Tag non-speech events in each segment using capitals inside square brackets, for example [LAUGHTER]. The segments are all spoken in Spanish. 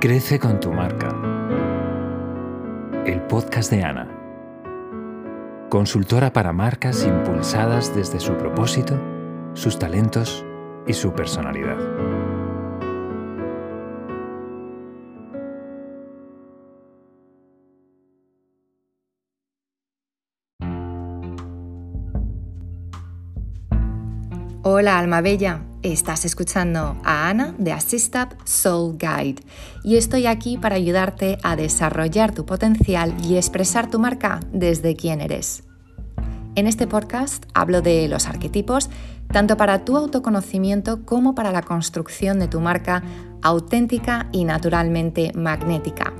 Crece con tu marca. El podcast de Ana. Consultora para marcas impulsadas desde su propósito, sus talentos y su personalidad. Hola alma bella, estás escuchando a Ana de Assistab Soul Guide y estoy aquí para ayudarte a desarrollar tu potencial y expresar tu marca desde quién eres. En este podcast hablo de los arquetipos tanto para tu autoconocimiento como para la construcción de tu marca auténtica y naturalmente magnética.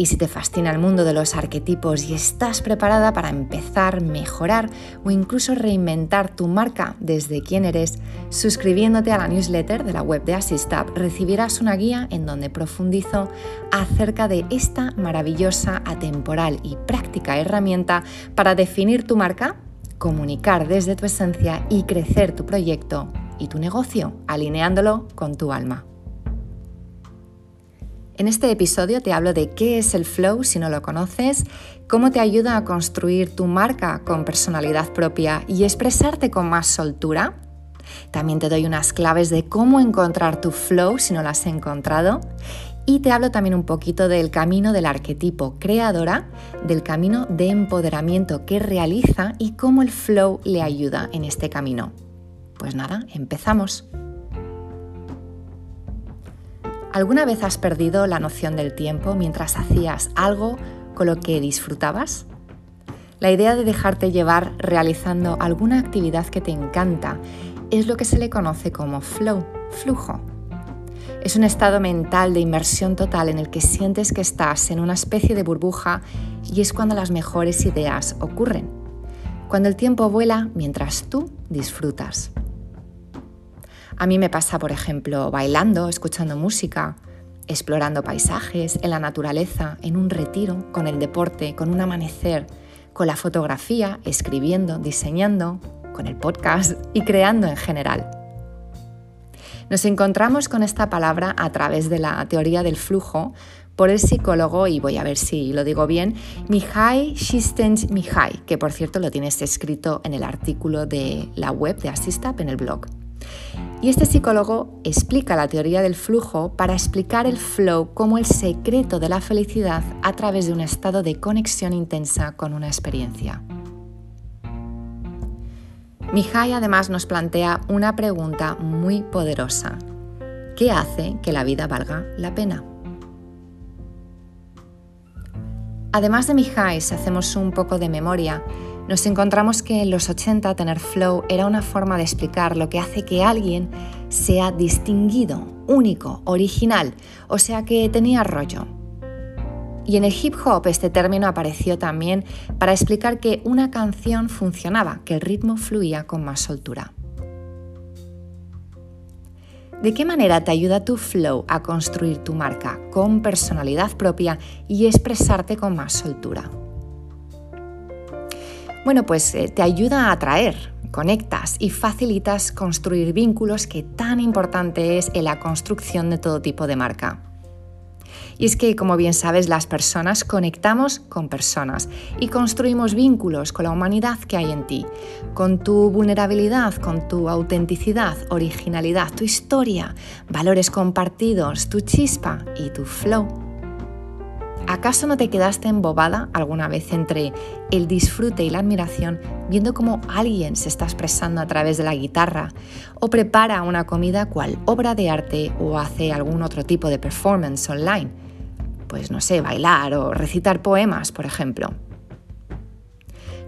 Y si te fascina el mundo de los arquetipos y estás preparada para empezar, mejorar o incluso reinventar tu marca desde quién eres, suscribiéndote a la newsletter de la web de Assistab recibirás una guía en donde profundizo acerca de esta maravillosa, atemporal y práctica herramienta para definir tu marca, comunicar desde tu esencia y crecer tu proyecto y tu negocio, alineándolo con tu alma. En este episodio te hablo de qué es el flow si no lo conoces, cómo te ayuda a construir tu marca con personalidad propia y expresarte con más soltura. También te doy unas claves de cómo encontrar tu flow si no lo has encontrado. Y te hablo también un poquito del camino del arquetipo creadora, del camino de empoderamiento que realiza y cómo el flow le ayuda en este camino. Pues nada, empezamos. ¿Alguna vez has perdido la noción del tiempo mientras hacías algo con lo que disfrutabas? La idea de dejarte llevar realizando alguna actividad que te encanta es lo que se le conoce como flow, flujo. Es un estado mental de inmersión total en el que sientes que estás en una especie de burbuja y es cuando las mejores ideas ocurren. Cuando el tiempo vuela mientras tú disfrutas. A mí me pasa, por ejemplo, bailando, escuchando música, explorando paisajes, en la naturaleza, en un retiro, con el deporte, con un amanecer, con la fotografía, escribiendo, diseñando, con el podcast y creando en general. Nos encontramos con esta palabra a través de la teoría del flujo por el psicólogo, y voy a ver si lo digo bien, Mihai Csikszentmihalyi, que por cierto lo tienes escrito en el artículo de la web de Assistap en el blog. Y este psicólogo explica la teoría del flujo para explicar el flow como el secreto de la felicidad a través de un estado de conexión intensa con una experiencia. Mihai además nos plantea una pregunta muy poderosa. ¿Qué hace que la vida valga la pena? Además de Mihai, si hacemos un poco de memoria, nos encontramos que en los 80 tener flow era una forma de explicar lo que hace que alguien sea distinguido, único, original, o sea que tenía rollo. Y en el hip hop este término apareció también para explicar que una canción funcionaba, que el ritmo fluía con más soltura. ¿De qué manera te ayuda tu flow a construir tu marca con personalidad propia y expresarte con más soltura? Bueno, pues eh, te ayuda a atraer, conectas y facilitas construir vínculos que tan importante es en la construcción de todo tipo de marca. Y es que, como bien sabes, las personas conectamos con personas y construimos vínculos con la humanidad que hay en ti, con tu vulnerabilidad, con tu autenticidad, originalidad, tu historia, valores compartidos, tu chispa y tu flow. ¿Acaso no te quedaste embobada alguna vez entre el disfrute y la admiración viendo cómo alguien se está expresando a través de la guitarra o prepara una comida cual obra de arte o hace algún otro tipo de performance online? Pues no sé, bailar o recitar poemas, por ejemplo.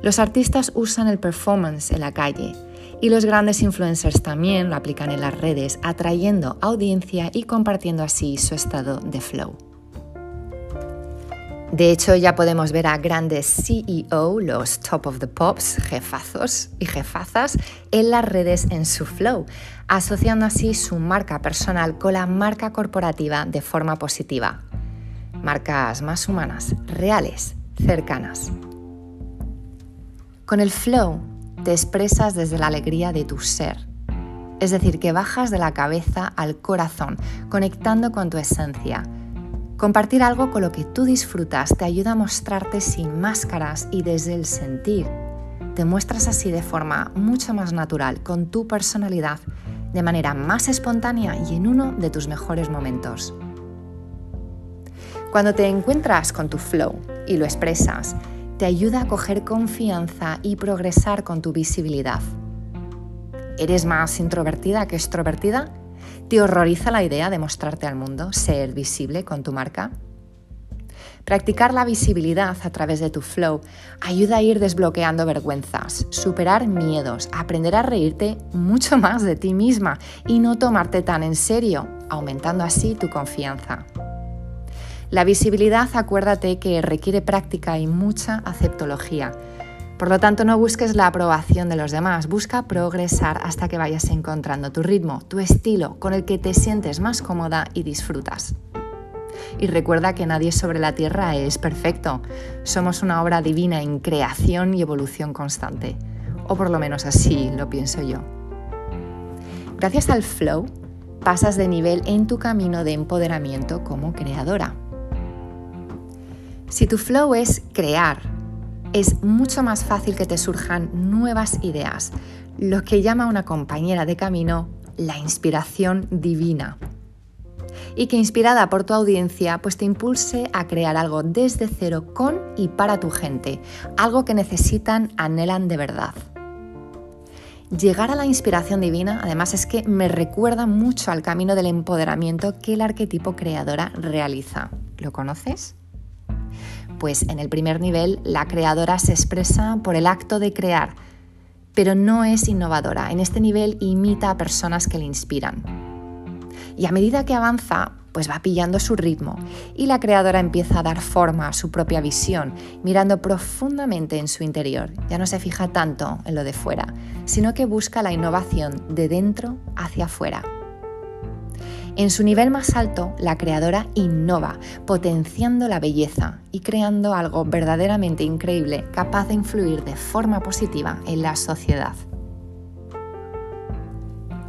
Los artistas usan el performance en la calle y los grandes influencers también lo aplican en las redes, atrayendo audiencia y compartiendo así su estado de flow. De hecho, ya podemos ver a grandes CEO, los top of the pops, jefazos y jefazas, en las redes en su flow, asociando así su marca personal con la marca corporativa de forma positiva. Marcas más humanas, reales, cercanas. Con el flow te expresas desde la alegría de tu ser. Es decir, que bajas de la cabeza al corazón, conectando con tu esencia. Compartir algo con lo que tú disfrutas te ayuda a mostrarte sin máscaras y desde el sentir. Te muestras así de forma mucho más natural, con tu personalidad, de manera más espontánea y en uno de tus mejores momentos. Cuando te encuentras con tu flow y lo expresas, te ayuda a coger confianza y progresar con tu visibilidad. ¿Eres más introvertida que extrovertida? ¿Te horroriza la idea de mostrarte al mundo, ser visible con tu marca? Practicar la visibilidad a través de tu flow ayuda a ir desbloqueando vergüenzas, superar miedos, aprender a reírte mucho [LAUGHS] más de ti misma y no tomarte tan en serio, aumentando así tu confianza. La visibilidad, acuérdate que requiere práctica y mucha aceptología. Por lo tanto, no busques la aprobación de los demás, busca progresar hasta que vayas encontrando tu ritmo, tu estilo, con el que te sientes más cómoda y disfrutas. Y recuerda que nadie sobre la Tierra es perfecto. Somos una obra divina en creación y evolución constante. O por lo menos así lo pienso yo. Gracias al flow, pasas de nivel en tu camino de empoderamiento como creadora. Si tu flow es crear, es mucho más fácil que te surjan nuevas ideas, lo que llama una compañera de camino la inspiración divina. Y que inspirada por tu audiencia, pues te impulse a crear algo desde cero con y para tu gente, algo que necesitan, anhelan de verdad. Llegar a la inspiración divina, además, es que me recuerda mucho al camino del empoderamiento que el arquetipo creadora realiza. ¿Lo conoces? Pues en el primer nivel la creadora se expresa por el acto de crear, pero no es innovadora. En este nivel imita a personas que le inspiran. Y a medida que avanza, pues va pillando su ritmo y la creadora empieza a dar forma a su propia visión, mirando profundamente en su interior. Ya no se fija tanto en lo de fuera, sino que busca la innovación de dentro hacia afuera. En su nivel más alto, la creadora innova, potenciando la belleza y creando algo verdaderamente increíble capaz de influir de forma positiva en la sociedad.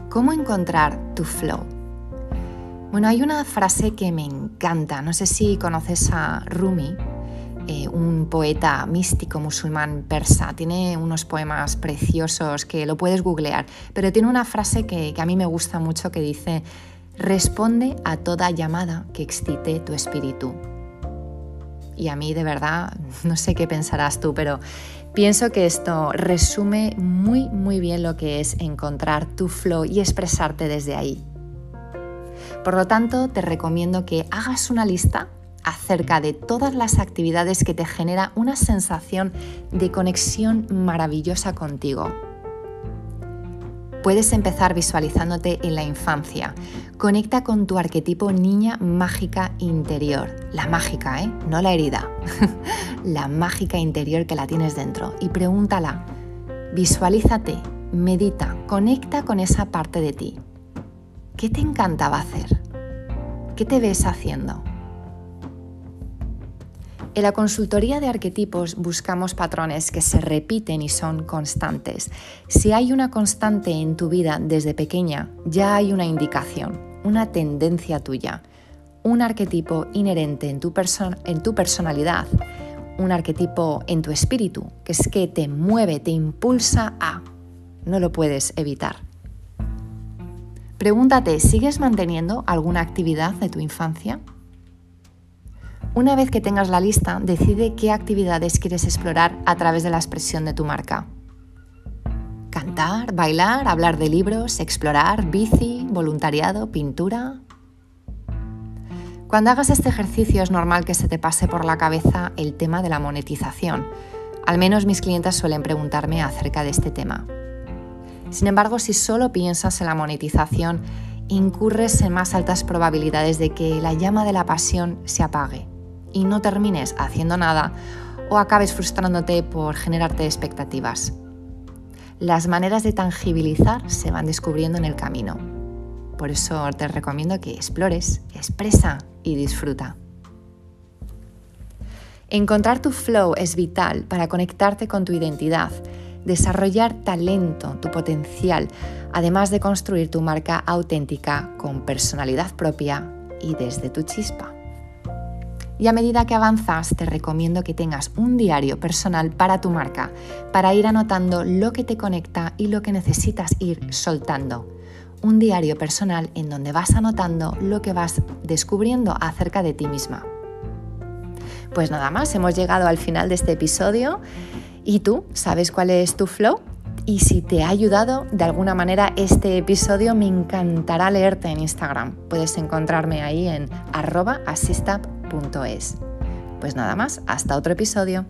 ¿Cómo encontrar tu flow? Bueno, hay una frase que me encanta, no sé si conoces a Rumi, eh, un poeta místico musulmán persa. Tiene unos poemas preciosos que lo puedes googlear, pero tiene una frase que, que a mí me gusta mucho que dice, Responde a toda llamada que excite tu espíritu. Y a mí de verdad, [LAUGHS] no sé qué pensarás tú, pero pienso que esto resume muy, muy bien lo que es encontrar tu flow y expresarte desde ahí. Por lo tanto, te recomiendo que hagas una lista acerca de todas las actividades que te genera una sensación de conexión maravillosa contigo Puedes empezar visualizándote en la infancia. Conecta con tu arquetipo niña mágica interior. La mágica, ¿eh? No la herida. [LAUGHS] la mágica interior que la tienes dentro. Y pregúntala. Visualízate, medita, conecta con esa parte de ti. ¿Qué te encantaba hacer? ¿Qué te ves haciendo? En la consultoría de arquetipos buscamos patrones que se repiten y son constantes. Si hay una constante en tu vida desde pequeña, ya hay una indicación, una tendencia tuya, un arquetipo inherente en tu, en tu personalidad, un arquetipo en tu espíritu, que es que te mueve, te impulsa a. No lo puedes evitar. Pregúntate, ¿sigues manteniendo alguna actividad de tu infancia? Una vez que tengas la lista, decide qué actividades quieres explorar a través de la expresión de tu marca. Cantar, bailar, hablar de libros, explorar, bici, voluntariado, pintura. Cuando hagas este ejercicio es normal que se te pase por la cabeza el tema de la monetización. Al menos mis clientes suelen preguntarme acerca de este tema. Sin embargo, si solo piensas en la monetización, incurres en más altas probabilidades de que la llama de la pasión se apague y no termines haciendo nada o acabes frustrándote por generarte expectativas. Las maneras de tangibilizar se van descubriendo en el camino. Por eso te recomiendo que explores, expresa y disfruta. Encontrar tu flow es vital para conectarte con tu identidad, desarrollar talento, tu potencial, además de construir tu marca auténtica con personalidad propia y desde tu chispa. Y a medida que avanzas, te recomiendo que tengas un diario personal para tu marca, para ir anotando lo que te conecta y lo que necesitas ir soltando. Un diario personal en donde vas anotando lo que vas descubriendo acerca de ti misma. Pues nada más, hemos llegado al final de este episodio. ¿Y tú sabes cuál es tu flow? Y si te ha ayudado de alguna manera este episodio, me encantará leerte en Instagram. Puedes encontrarme ahí en arroba. Pues nada más, hasta otro episodio.